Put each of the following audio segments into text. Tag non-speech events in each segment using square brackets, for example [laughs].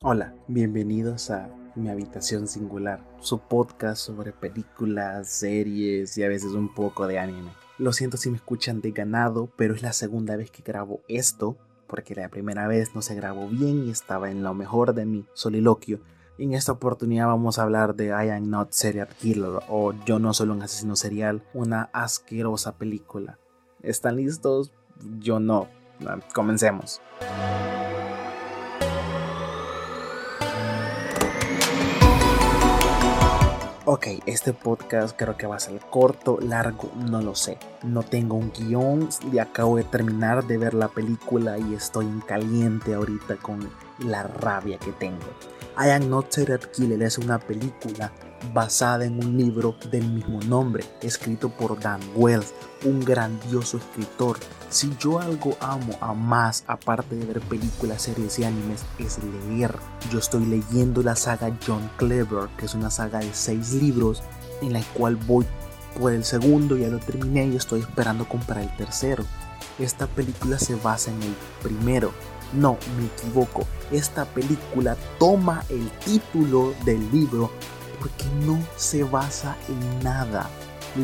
Hola, bienvenidos a Mi Habitación Singular, su podcast sobre películas, series y a veces un poco de anime. Lo siento si me escuchan de ganado, pero es la segunda vez que grabo esto, porque la primera vez no se grabó bien y estaba en lo mejor de mi soliloquio. En esta oportunidad vamos a hablar de I Am Not Serial Killer o Yo no soy un asesino serial, una asquerosa película. ¿Están listos? Yo no. Comencemos. Ok, este podcast creo que va a ser corto, largo, no lo sé. No tengo un guion y acabo de terminar de ver la película y estoy en caliente ahorita con la rabia que tengo. I Am Not Serial Killer es una película basada en un libro del mismo nombre, escrito por Dan Wells, un grandioso escritor. Si yo algo amo a más, aparte de ver películas, series y animes, es leer. Yo estoy leyendo la saga John Clever, que es una saga de seis libros, en la cual voy por el segundo, ya lo terminé y estoy esperando comprar el tercero. Esta película se basa en el primero. No, me equivoco. Esta película toma el título del libro porque no se basa en nada,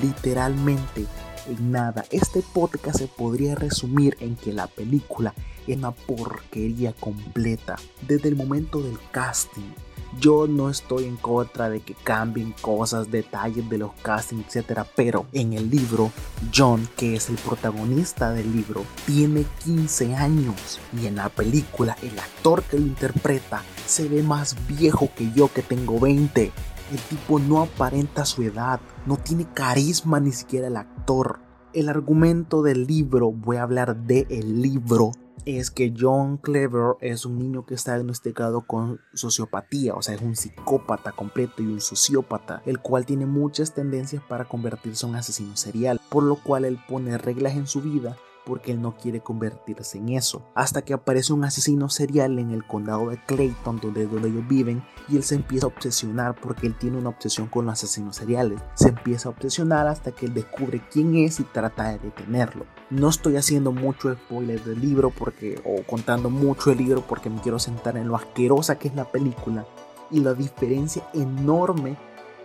literalmente en nada. Este podcast se podría resumir en que la película es una porquería completa desde el momento del casting. Yo no estoy en contra de que cambien cosas, detalles de los castings, etc. Pero en el libro, John, que es el protagonista del libro, tiene 15 años. Y en la película, el actor que lo interpreta se ve más viejo que yo que tengo 20. El tipo no aparenta su edad, no tiene carisma ni siquiera el actor. El argumento del libro, voy a hablar de libro, es que John Clever es un niño que está diagnosticado con sociopatía, o sea, es un psicópata completo y un sociópata, el cual tiene muchas tendencias para convertirse en un asesino serial, por lo cual él pone reglas en su vida porque él no quiere convertirse en eso. Hasta que aparece un asesino serial en el condado de Clayton, donde, donde ellos viven, y él se empieza a obsesionar porque él tiene una obsesión con los asesinos seriales. Se empieza a obsesionar hasta que él descubre quién es y trata de detenerlo. No estoy haciendo mucho spoiler del libro porque, o contando mucho el libro porque me quiero sentar en lo asquerosa que es la película y la diferencia enorme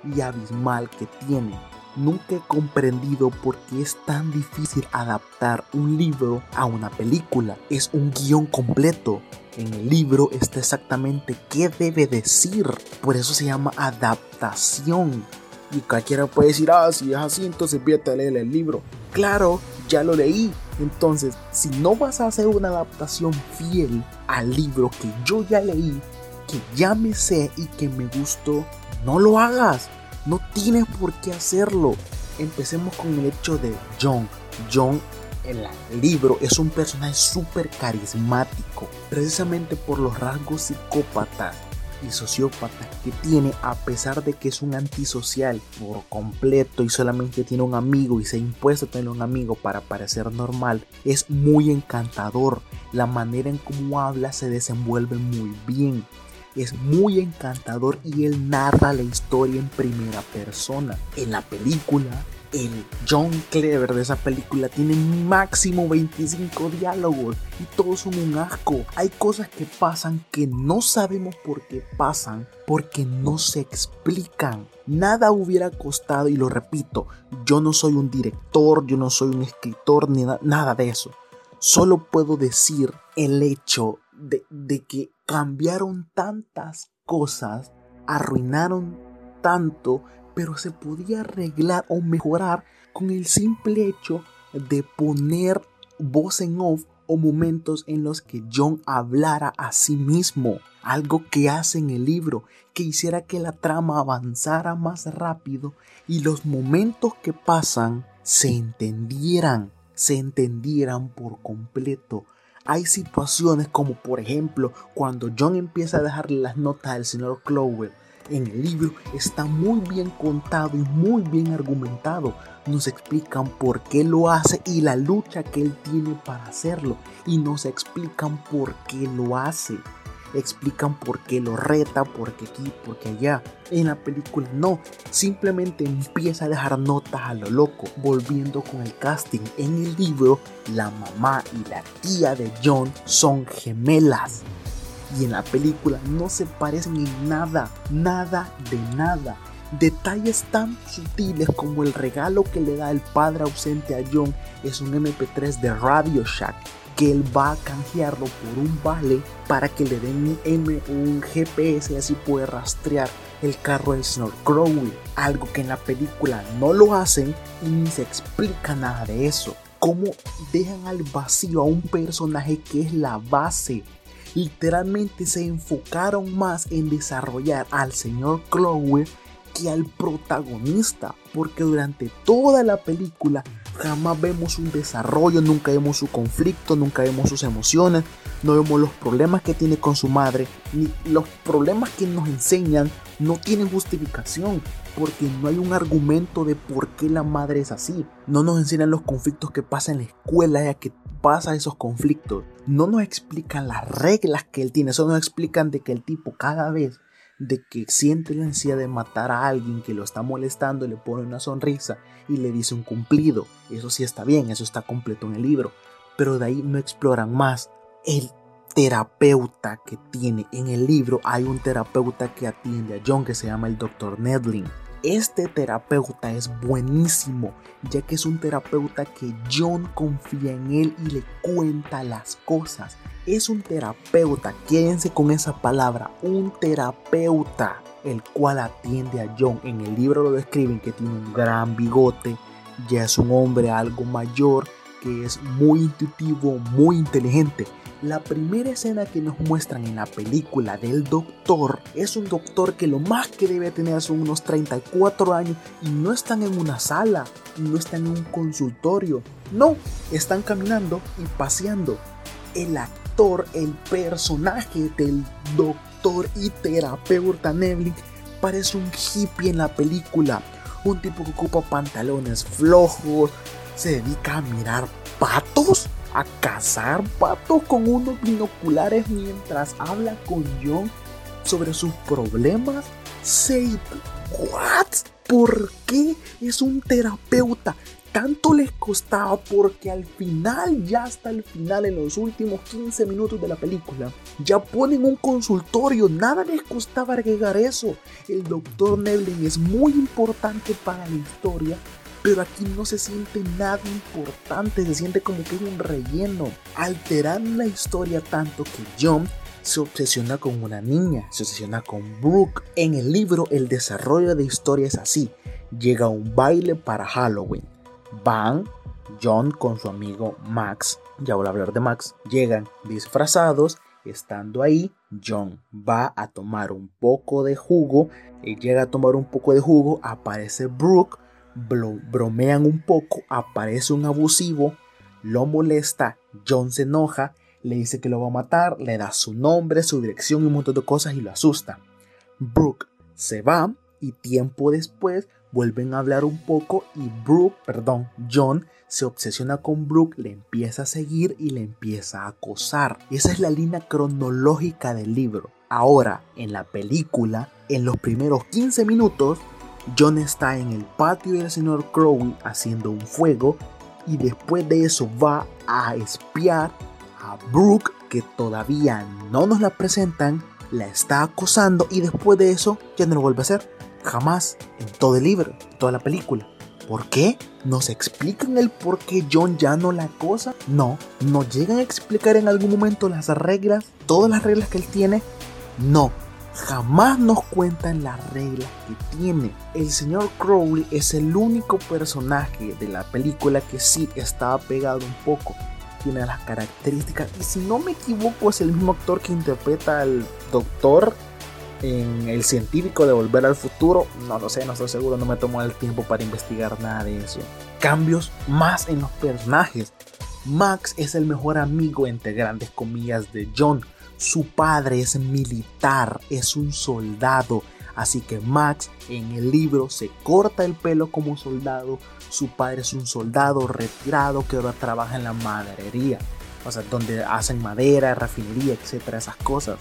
y abismal que tiene Nunca he comprendido por qué es tan difícil adaptar un libro a una película. Es un guion completo. En el libro está exactamente qué debe decir. Por eso se llama adaptación. Y cualquiera puede decir, ah, si es así, entonces vete a leer el libro. Claro, ya lo leí. Entonces, si no vas a hacer una adaptación fiel al libro que yo ya leí, que ya me sé y que me gustó, no lo hagas. No tienes por qué hacerlo. Empecemos con el hecho de John. John el libro es un personaje súper carismático, precisamente por los rasgos psicópatas y sociópatas que tiene, a pesar de que es un antisocial por completo y solamente tiene un amigo y se ha impuesto tener un amigo para parecer normal, es muy encantador. La manera en cómo habla se desenvuelve muy bien es muy encantador y él narra la historia en primera persona. En la película, el John Clever de esa película tiene máximo 25 diálogos y todos son un asco. Hay cosas que pasan que no sabemos por qué pasan porque no se explican. Nada hubiera costado, y lo repito, yo no soy un director, yo no soy un escritor, ni nada de eso. Solo puedo decir el hecho de, de que cambiaron tantas cosas, arruinaron tanto, pero se podía arreglar o mejorar con el simple hecho de poner voz en off o momentos en los que John hablara a sí mismo, algo que hace en el libro, que hiciera que la trama avanzara más rápido y los momentos que pasan se entendieran, se entendieran por completo, hay situaciones como por ejemplo cuando John empieza a dejarle las notas al señor Clover en el libro está muy bien contado y muy bien argumentado. Nos explican por qué lo hace y la lucha que él tiene para hacerlo. Y nos explican por qué lo hace explican por qué lo reta, por qué aquí, por qué allá. En la película no, simplemente empieza a dejar notas a lo loco, volviendo con el casting. En el libro, la mamá y la tía de John son gemelas. y en la película no se parecen en nada, nada de nada. Detalles tan sutiles como el regalo que le da el padre ausente a John es un MP3 de Radio Shack que él va a canjearlo por un vale para que le den un, M, un GPS y así puede rastrear el carro del señor Crowley. Algo que en la película no lo hacen y ni se explica nada de eso. Cómo dejan al vacío a un personaje que es la base. Literalmente se enfocaron más en desarrollar al señor Crowley que al protagonista. Porque durante toda la película jamás vemos un desarrollo, nunca vemos su conflicto, nunca vemos sus emociones, no vemos los problemas que tiene con su madre, ni los problemas que nos enseñan no tienen justificación, porque no hay un argumento de por qué la madre es así. No nos enseñan los conflictos que pasan en la escuela, ya que pasa esos conflictos. No nos explican las reglas que él tiene, solo nos explican de que el tipo cada vez de que siente la ansiedad de matar a alguien que lo está molestando, le pone una sonrisa y le dice un cumplido. Eso sí está bien, eso está completo en el libro. Pero de ahí no exploran más. El terapeuta que tiene en el libro, hay un terapeuta que atiende a John que se llama el Dr. Nedling. Este terapeuta es buenísimo, ya que es un terapeuta que John confía en él y le cuenta las cosas es un terapeuta, quédense con esa palabra, un terapeuta, el cual atiende a John. En el libro lo describen que tiene un gran bigote, ya es un hombre algo mayor, que es muy intuitivo, muy inteligente. La primera escena que nos muestran en la película del doctor es un doctor que lo más que debe tener son unos 34 años y no están en una sala, no están en un consultorio, no, están caminando y paseando. El el personaje del doctor y terapeuta Neville parece un hippie en la película. Un tipo que ocupa pantalones flojos, se dedica a mirar patos, a cazar patos con unos binoculares mientras habla con John sobre sus problemas. Say, ¿what? ¿Por qué es un terapeuta? tanto les costaba porque al final, ya hasta el final, en los últimos 15 minutos de la película, ya ponen un consultorio, nada les costaba agregar eso. El doctor Neville es muy importante para la historia, pero aquí no se siente nada importante, se siente como que es un relleno, alterando la historia tanto que John se obsesiona con una niña, se obsesiona con Brooke. En el libro el desarrollo de historia es así, llega un baile para Halloween. Van, John con su amigo Max, ya voy a hablar de Max, llegan disfrazados, estando ahí, John va a tomar un poco de jugo, y llega a tomar un poco de jugo, aparece Brooke, bromean un poco, aparece un abusivo, lo molesta, John se enoja, le dice que lo va a matar, le da su nombre, su dirección y un montón de cosas y lo asusta. Brooke se va y tiempo después vuelven a hablar un poco y Brooke, perdón, John se obsesiona con Brooke, le empieza a seguir y le empieza a acosar. Esa es la línea cronológica del libro. Ahora, en la película, en los primeros 15 minutos, John está en el patio del señor Crowley haciendo un fuego y después de eso va a espiar a Brooke que todavía no nos la presentan, la está acosando y después de eso ya no lo vuelve a hacer. Jamás en todo el libro, toda la película. ¿Por qué? ¿Nos explican el por qué John ya no la cosa? No. ¿Nos llegan a explicar en algún momento las reglas? ¿Todas las reglas que él tiene? No. Jamás nos cuentan las reglas que tiene. El señor Crowley es el único personaje de la película que sí está pegado un poco. Tiene las características. Y si no me equivoco, es el mismo actor que interpreta al doctor en el científico de Volver al Futuro, no lo sé, no estoy seguro, no me tomo el tiempo para investigar nada de eso. Cambios más en los personajes. Max es el mejor amigo, entre grandes comillas, de John. Su padre es militar, es un soldado. Así que Max en el libro se corta el pelo como soldado. Su padre es un soldado retirado que ahora trabaja en la maderería. O sea, donde hacen madera, refinería, etcétera, esas cosas.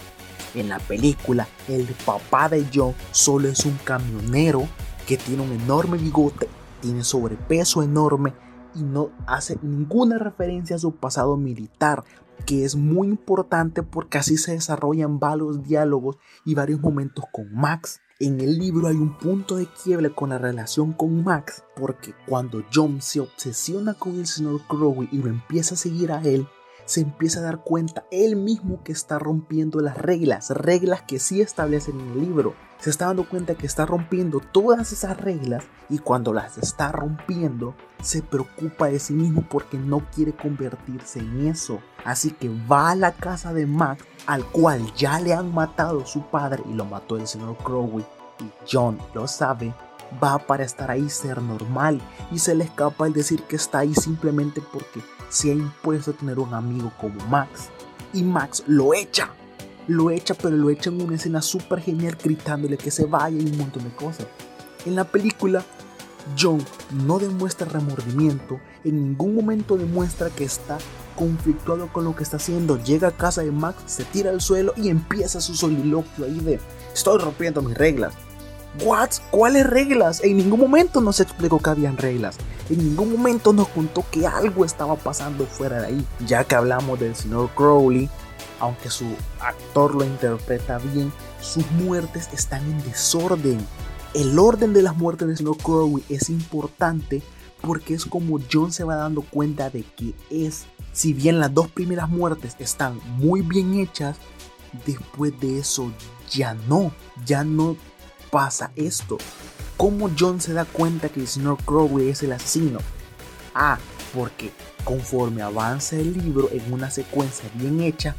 En la película, el papá de John solo es un camionero que tiene un enorme bigote, tiene sobrepeso enorme y no hace ninguna referencia a su pasado militar. Que es muy importante porque así se desarrollan varios diálogos y varios momentos con Max. En el libro hay un punto de quiebre con la relación con Max, porque cuando John se obsesiona con el señor Crowley y lo empieza a seguir a él, se empieza a dar cuenta él mismo que está rompiendo las reglas, reglas que sí establecen en el libro. Se está dando cuenta que está rompiendo todas esas reglas y cuando las está rompiendo se preocupa de sí mismo porque no quiere convertirse en eso. Así que va a la casa de Max, al cual ya le han matado su padre y lo mató el señor Crowley. Y John lo sabe, va para estar ahí ser normal y se le escapa el decir que está ahí simplemente porque se ha impuesto tener un amigo como Max. Y Max lo echa. Lo echa, pero lo echa en una escena súper genial gritándole que se vaya y un montón de cosas. En la película, John no demuestra remordimiento, en ningún momento demuestra que está conflictuado con lo que está haciendo. Llega a casa de Max, se tira al suelo y empieza su soliloquio ahí de estoy rompiendo mis reglas. ¿What? ¿Cuáles reglas? En ningún momento nos explicó que habían reglas. En ningún momento nos contó que algo estaba pasando fuera de ahí. Ya que hablamos del señor Crowley, aunque su actor lo interpreta bien, sus muertes están en desorden. El orden de las muertes del señor Crowley es importante porque es como John se va dando cuenta de que es, si bien las dos primeras muertes están muy bien hechas, después de eso ya no, ya no pasa esto? ¿Cómo John se da cuenta que el señor Crowley es el asesino? Ah, porque conforme avanza el libro en una secuencia bien hecha,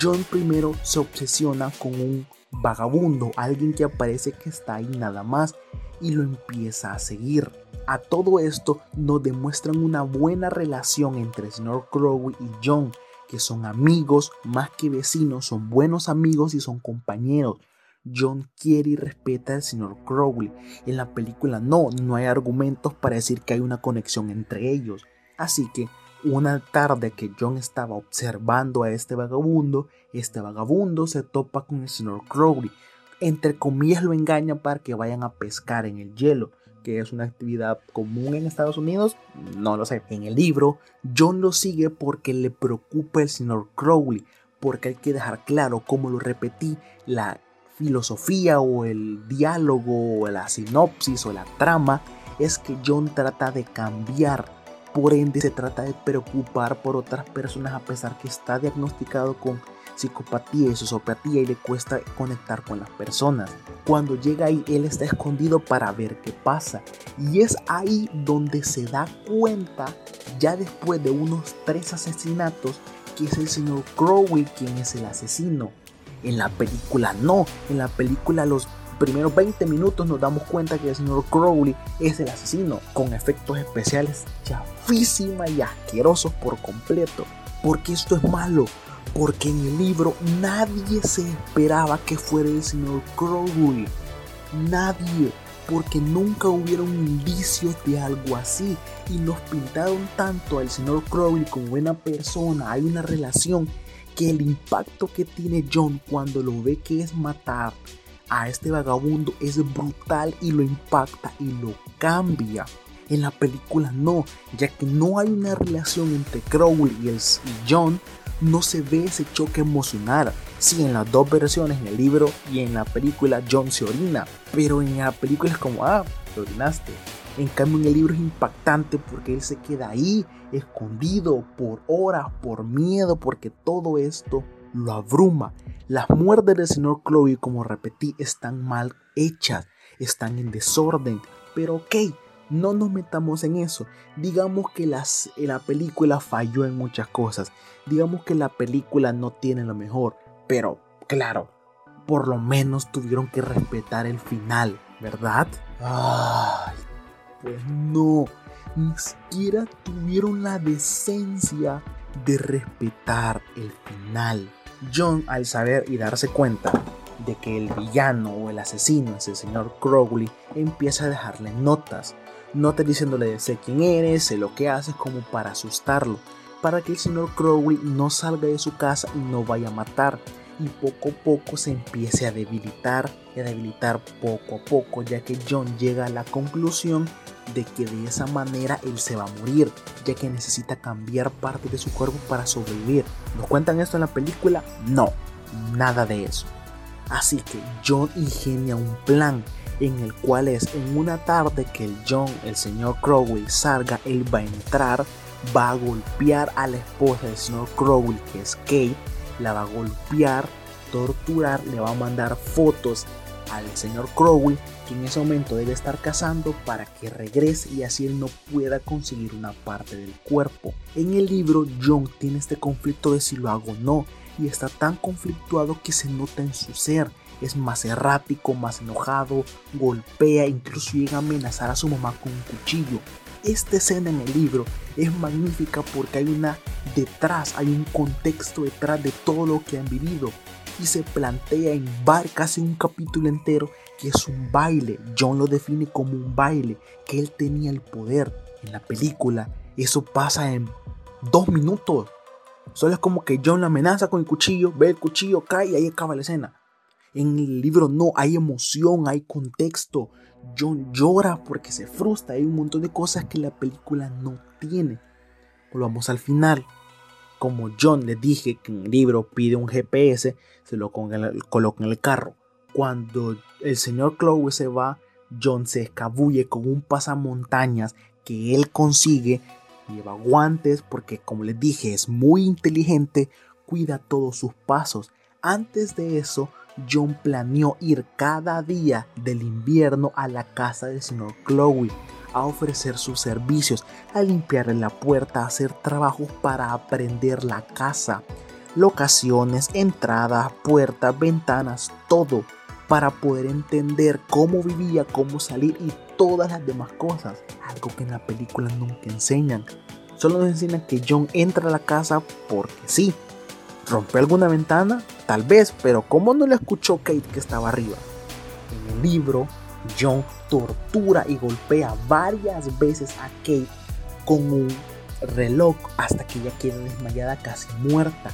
John primero se obsesiona con un vagabundo, alguien que aparece que está ahí nada más y lo empieza a seguir. A todo esto nos demuestran una buena relación entre el señor Crowley y John, que son amigos más que vecinos, son buenos amigos y son compañeros. John quiere y respeta al señor Crowley. En la película no, no hay argumentos para decir que hay una conexión entre ellos. Así que una tarde que John estaba observando a este vagabundo, este vagabundo se topa con el señor Crowley. Entre comillas lo engaña para que vayan a pescar en el hielo, que es una actividad común en Estados Unidos, no lo sé. En el libro, John lo sigue porque le preocupa el señor Crowley, porque hay que dejar claro, como lo repetí, la filosofía o el diálogo o la sinopsis o la trama es que John trata de cambiar. Por ende, se trata de preocupar por otras personas a pesar que está diagnosticado con psicopatía y sociopatía y le cuesta conectar con las personas. Cuando llega ahí, él está escondido para ver qué pasa. Y es ahí donde se da cuenta, ya después de unos tres asesinatos, que es el señor Crowley quien es el asesino. En la película no, en la película los primeros 20 minutos nos damos cuenta que el señor Crowley es el asesino, con efectos especiales chafísima y asquerosos por completo. Porque esto es malo, porque en el libro nadie se esperaba que fuera el señor Crowley. Nadie, porque nunca hubieron indicios de algo así. Y nos pintaron tanto al señor Crowley como buena persona, hay una relación que el impacto que tiene John cuando lo ve que es matar a este vagabundo es brutal y lo impacta y lo cambia. En la película no, ya que no hay una relación entre Crowley y, John, no se ve ese choque emocional. Sí, en las dos versiones, en el libro y en la película, John se orina, pero en la película es como, ah, te orinaste. En cambio, en el libro es impactante porque él se queda ahí, escondido por horas, por miedo, porque todo esto lo abruma. Las muertes del señor Chloe, como repetí, están mal hechas, están en desorden. Pero ok, no nos metamos en eso. Digamos que las, la película falló en muchas cosas. Digamos que la película no tiene lo mejor. Pero, claro, por lo menos tuvieron que respetar el final, ¿verdad? Ay, pues no, ni siquiera tuvieron la decencia de respetar el final. John, al saber y darse cuenta de que el villano o el asesino es el señor Crowley, empieza a dejarle notas. Notas diciéndole sé quién eres, sé lo que haces, como para asustarlo, para que el señor Crowley no salga de su casa y no vaya a matar. y poco a poco se empiece a debilitar y a debilitar poco a poco ya que John llega a la conclusión de que de esa manera él se va a morir ya que necesita cambiar parte de su cuerpo para sobrevivir. ¿Nos cuentan esto en la película? No, nada de eso. Así que John ingenia un plan en el cual es en una tarde que el John, el señor Crowley, salga, él va a entrar, va a golpear a la esposa del señor Crowley, que es Kate, la va a golpear, torturar, le va a mandar fotos al señor Crowley, en ese momento debe estar cazando para que regrese y así él no pueda conseguir una parte del cuerpo. En el libro, John tiene este conflicto de si lo hago o no, y está tan conflictuado que se nota en su ser. Es más errático, más enojado, golpea, incluso llega a amenazar a su mamá con un cuchillo. Esta escena en el libro es magnífica porque hay una detrás, hay un contexto detrás de todo lo que han vivido y se plantea en bar casi un capítulo entero que es un baile. John lo define como un baile, que él tenía el poder. En la película eso pasa en dos minutos. Solo es como que John la amenaza con el cuchillo, ve el cuchillo, cae y ahí acaba la escena. En el libro no, hay emoción, hay contexto. John llora porque se frustra, hay un montón de cosas que la película no tiene. Volvamos al final. Como John le dije que en el libro pide un GPS, se lo coloca en el carro. Cuando el señor Chloe se va, John se escabulle con un pasamontañas que él consigue. Lleva guantes porque como les dije es muy inteligente, cuida todos sus pasos. Antes de eso, John planeó ir cada día del invierno a la casa del señor Chloe a ofrecer sus servicios, a limpiarle la puerta, a hacer trabajos para aprender la casa, locaciones, entradas, puertas, ventanas, todo para poder entender cómo vivía, cómo salir y todas las demás cosas. Algo que en la película nunca enseñan. Solo nos enseñan que John entra a la casa porque sí, ¿Rompió alguna ventana? Tal vez, pero ¿cómo no le escuchó Kate que estaba arriba? En el libro, John tortura y golpea varias veces a Kate con un reloj hasta que ella queda desmayada casi muerta.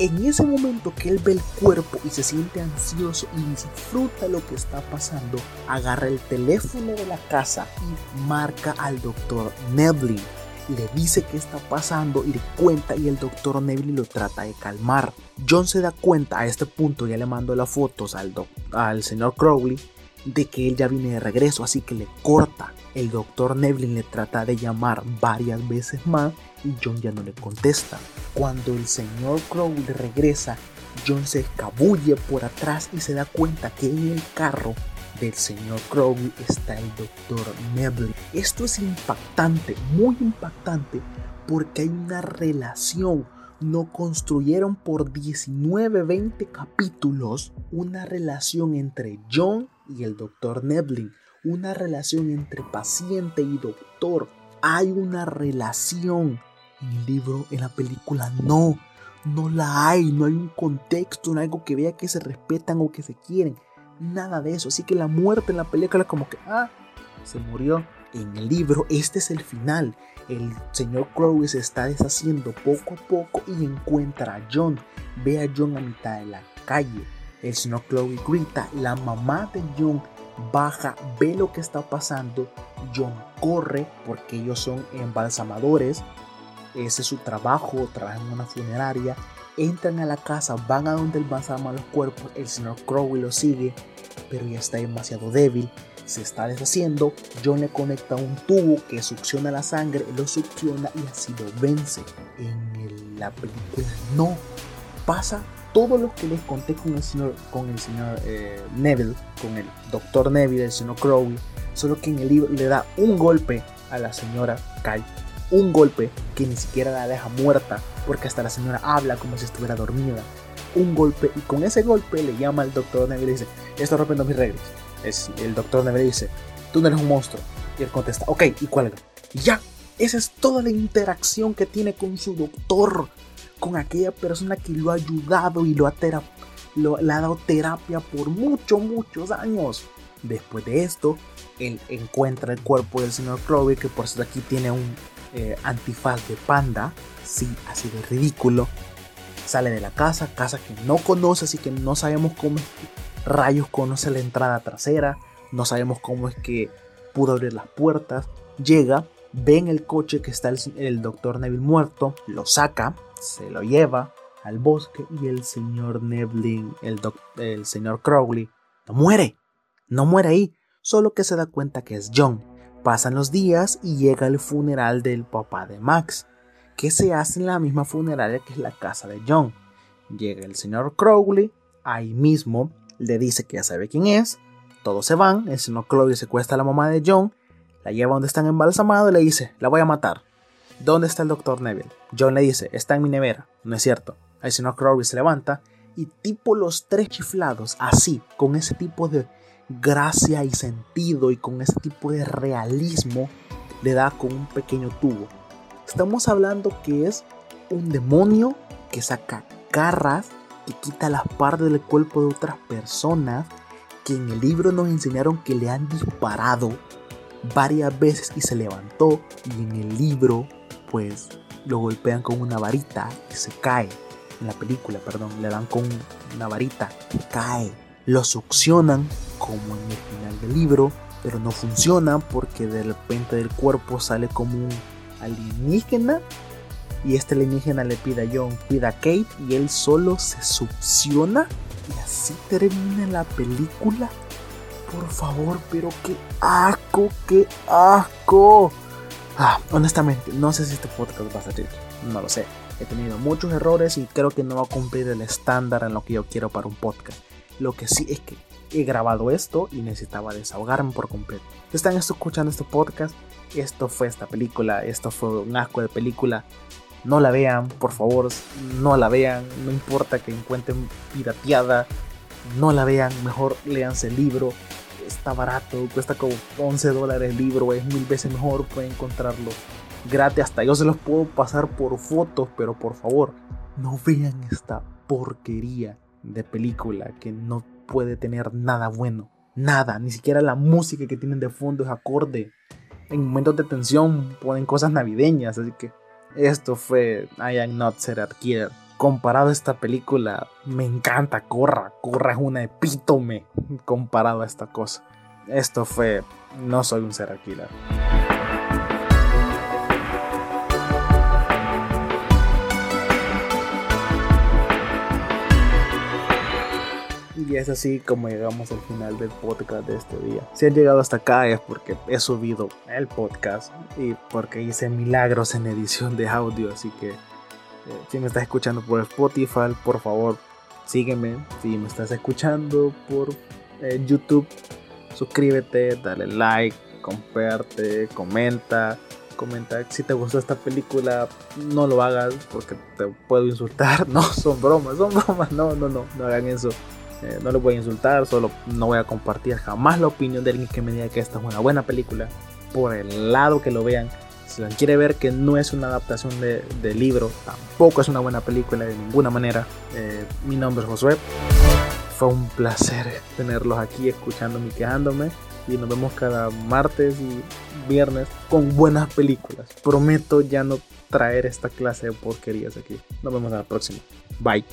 En ese momento que él ve el cuerpo y se siente ansioso y disfruta lo que está pasando, agarra el teléfono de la casa y marca al doctor Neville le dice qué está pasando y le cuenta y el doctor Neville lo trata de calmar. John se da cuenta a este punto, ya le mando las fotos al, al señor Crowley, de que él ya viene de regreso, así que le corta. El doctor Neville le trata de llamar varias veces más y John ya no le contesta. Cuando el señor Crowley regresa, John se escabulle por atrás y se da cuenta que en el carro del señor Crowley está el doctor Neville. Esto es impactante, muy impactante, porque hay una relación. No construyeron por 19, 20 capítulos una relación entre John y el doctor Neville. Una relación entre paciente y doctor. Hay una relación. En el libro, en la película, no. No la hay, no hay un contexto, no hay algo que vea que se respetan o que se quieren nada de eso. Así que la muerte en la película como que, ah, se murió. En el libro, este es el final. El señor Crowley se está deshaciendo poco a poco y encuentra a John. Ve a John a mitad de la calle. El señor Chloe grita, la mamá de John baja, ve lo que está pasando. John corre porque ellos son embalsamadores. Ese es su trabajo, trabajan en una funeraria entran a la casa, van a donde el embalsama los cuerpos, el señor Crowley lo sigue, pero ya está demasiado débil, se está deshaciendo, John le conecta un tubo que succiona la sangre, lo succiona y así lo vence. En la película no pasa todo lo que les conté con el señor, eh, Neville, con el doctor Neville, el señor Crowley, solo que en el libro le da un golpe a la señora Kyle un golpe que ni siquiera la deja muerta, porque hasta la señora habla como si estuviera dormida. Un golpe, y con ese golpe le llama al doctor Neville y dice: Esto rompiendo mis reglas. Es, el doctor Neville dice: Tú no eres un monstruo. Y él contesta: Ok, y. Y ya, esa es toda la interacción que tiene con su doctor, con aquella persona que lo ha ayudado y lo ha le ha dado terapia por muchos, muchos años. Después de esto, él encuentra el cuerpo del señor Crowley, que por eso aquí tiene un, eh, antifaz de panda, sí, así de ridículo. Sale de la casa, casa que no conoce, así que no sabemos cómo es que rayos conoce la entrada trasera, no sabemos cómo es que pudo abrir las puertas. Llega, ve en el coche que está el, doctor Neville muerto, lo saca, se lo lleva al bosque y el señor el, el señor Crowley, no muere, no muere ahí, solo que se da cuenta que es John. Pasan los días y llega el funeral del papá de Max, que se hace en la misma funeraria que es la casa de John. Llega el señor Crowley, ahí mismo le dice que ya sabe quién es, todos se van, el señor Crowley secuestra a la mamá de John, la lleva donde están embalsamados y le dice, la voy a matar. ¿Dónde está el doctor Neville? John le dice, está en mi nevera. No es cierto. El señor Crowley se levanta y tipo los tres chiflados, así, con ese tipo de gracia y sentido y con ese tipo de realismo, le da con un pequeño tubo. Estamos hablando que es un demonio que saca garras, que quita las partes del cuerpo de otras personas, que en el libro nos enseñaron que le han disparado varias veces y se levantó y en el libro pues lo golpean con una varita y se cae. En la película, perdón, le dan con una varita y cae. Lo succionan como en el final del libro, pero no funciona porque de repente del cuerpo sale como un alienígena y este alienígena le pide a John, pida a Kate y él solo se succiona y así termina la película. Por favor, pero qué asco, qué asco. Ah, honestamente, no sé si este podcast va a salir. No lo sé. He tenido muchos errores y creo que no va a cumplir el estándar en lo que yo quiero para un podcast. Lo que sí es que he grabado esto y necesitaba desahogarme por completo. Si están escuchando este podcast, esto fue esta película, esto fue un asco de película. No la vean, por favor, no la vean, no importa que encuentren pirateada, no la vean, mejor léanse el libro, está barato, cuesta como 11 dólares el libro, es mil veces mejor, pueden encontrarlo gratis, hasta yo se los puedo pasar por fotos, pero por favor, no vean esta porquería de película que no puede tener nada bueno, nada, ni siquiera la música que tienen de fondo es acorde. En momentos de tensión ponen cosas navideñas, así que esto fue I Am Not Serial Killer. Comparado a esta película, me encanta Corra. Corra es una epítome comparado a esta cosa. Esto fue No soy un serial killer. Y es así como llegamos al final del podcast de este día. Si han llegado hasta acá es porque he subido el podcast y porque hice milagros en edición de audio. Así que eh, si me estás escuchando por Spotify, por favor sígueme. Si me estás escuchando por eh, YouTube, suscríbete, dale like, comparte, comenta. Comenta si te gustó esta película, no lo hagas porque te puedo insultar. [laughs] No, son bromas, son bromas. No, no, no, no hagan eso. Eh, no lo voy a insultar, solo no voy a compartir jamás la opinión de alguien que me diga que esta es una buena película. Por el lado que lo vean, si quiere ver que no es una adaptación de, libro, tampoco es una buena película de ninguna manera. Eh, mi nombre es Josué. Fue un placer tenerlos aquí escuchándome y quejándome. Y nos vemos cada martes y viernes con buenas películas. Prometo ya no traer esta clase de porquerías aquí. Nos vemos a la próxima. Bye.